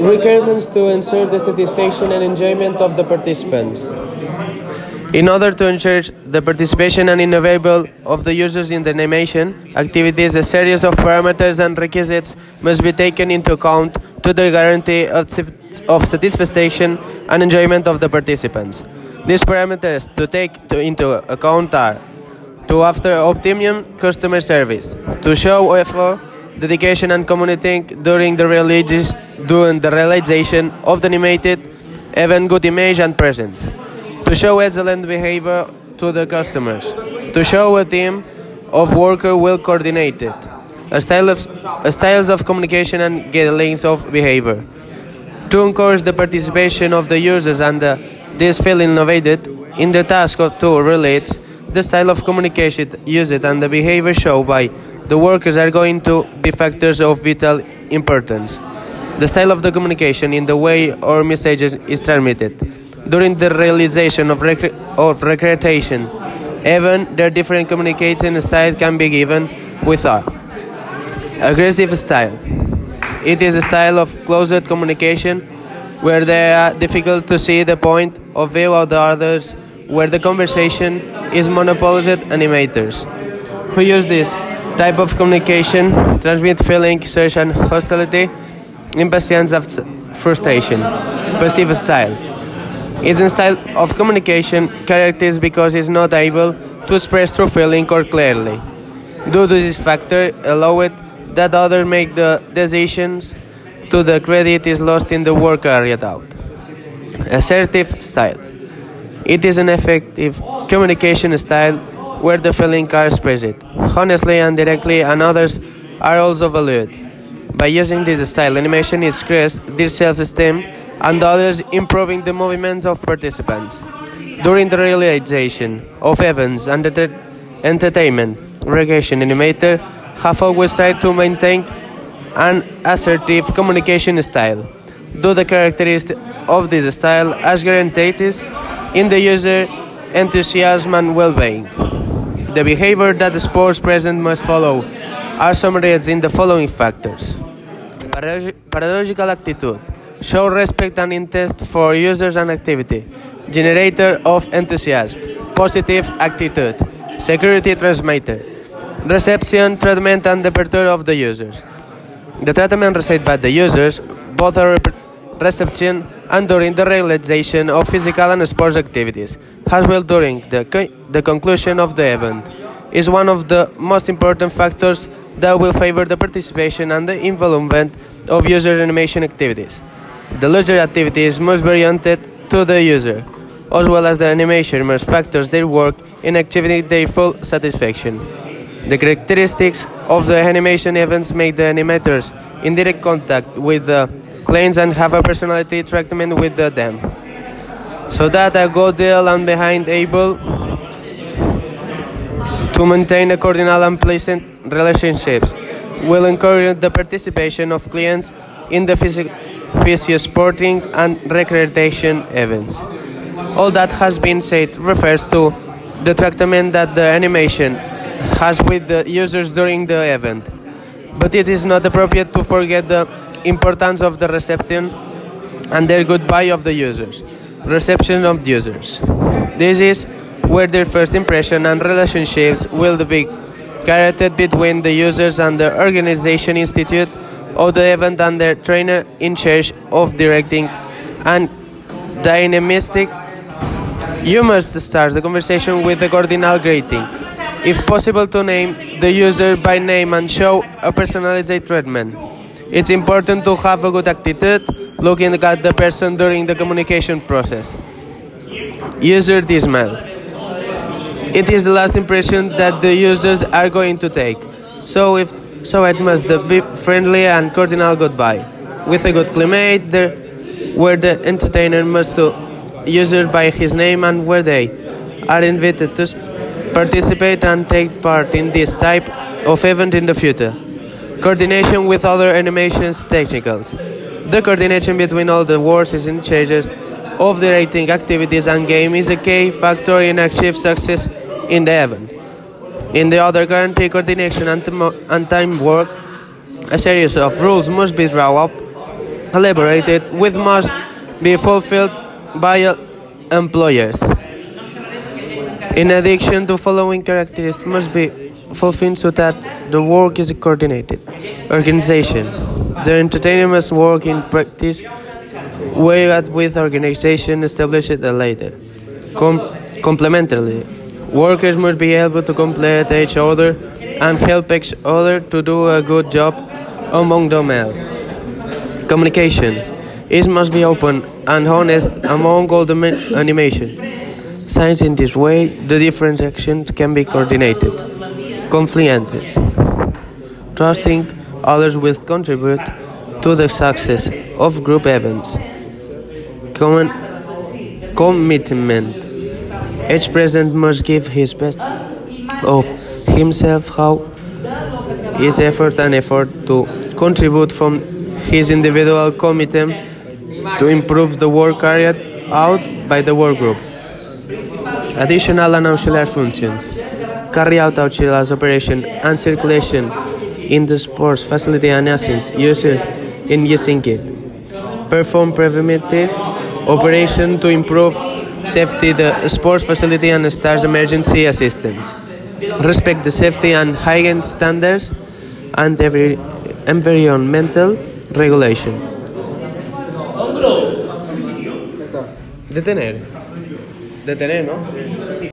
Requirements to ensure the satisfaction and enjoyment of the participants. In order to ensure the participation and innovable of the users in the animation activities, a series of parameters and requisites must be taken into account to the guarantee of, of satisfaction and enjoyment of the participants. These parameters to take to, into account are to offer optimum customer service, to show effort, dedication and commitment during the release, during the realization of the animated even good image and presence, to show excellent behavior to the customers, to show a team of worker well coordinated, a style of a styles of communication and guidelines of behavior, to encourage the participation of the users and the, this feel innovated in the task of to relate the style of communication used and the behavior shown by the workers are going to be factors of vital importance. The style of the communication in the way our message is transmitted. During the realization of, rec- of recreation, even their different communicating style can be given with a aggressive style. It is a style of closed communication where they are difficult to see the point of view of the others, where the conversation is monopolized animators who use this type of communication transmit feeling, and hostility, impatience of frustration, perceived style. It's a style of communication characterized because it's not able to express through feeling or clearly. Due to this factor, allow it that other make the decisions to the credit is lost in the work carried out. Assertive style. It is an effective communication style where the feelings are expressed, honestly and directly, and others are also valued. By using this style, animation is increased their self-esteem and others improving the movements of participants. During the realization of events and the entertainment, recreation animator have always tried to maintain an assertive communication style. Though the characteristics of this style as guaranteed in the user enthusiasm and well-being. The behavior that the sports present must follow are summarized in the following factors. Paradoxical attitude. Show respect and interest for users and activity. Generator of enthusiasm. Positive attitude. Security transmitter. Reception, treatment, and departure of the users. The treatment received by the users, both are reception and during the realization of physical and sports activities, as well during the, co- the conclusion of the event, is one of the most important factors that will favor the participation and the involvement of user animation activities. The leisure activities must be oriented to the user, as well as the animation must factors their work in achieving their full satisfaction. The characteristics of the animation events make the animators in direct contact with the and have a personality treatment with the, them. So that I go deal and behind able to maintain a cordial and pleasant relationships will encourage the participation of clients in the physio sporting and recreation events. All that has been said refers to the treatment that the animation has with the users during the event. But it is not appropriate to forget the importance of the reception and their goodbye of the users. Reception of users. This is where their first impression and relationships will be created between the users and the organization institute of the event and their trainer in charge of directing and dynamistic. You must start the conversation with the cardinal greeting. If possible, to name the user by name and show a personalized treatment. It's important to have a good attitude looking at the person during the communication process. User dismal. It is the last impression that the users are going to take. So if so it must be friendly and cordial goodbye. With a good climate there where the entertainer must to users by his name and where they are invited to participate and take part in this type of event in the future. Coordination with other animations technicals. The coordination between all the works in charges of the rating activities and game is a key factor in achieving success in the event. In the other guarantee coordination and, and time work A series of rules must be drawn up, elaborated, which must be fulfilled by uh, employers. In addition, the following characteristics must be fulfilled so that the work is a coordinated. Organization. The entertainer must work in practice whereas with organization established later. Com- complementarily, workers must be able to complete each other and help each other to do a good job among them all. Communication. It must be open and honest among all the animation. Since in this way, the different actions can be coordinated. Confluences. Trusting others will contribute to the success of group events. Common commitment. Each president must give his best of himself, how his effort and effort to contribute from his individual commitment to improve the work carried out by the work group. Additional and auxiliary functions carry out auxiliary operation and circulation in the sports facility and assets used in using it. Perform preventive operation to improve safety the sports facility and stars emergency assistance. Respect the safety and hygiene standards and every environmental regulation. Detener. Detener, ¿no?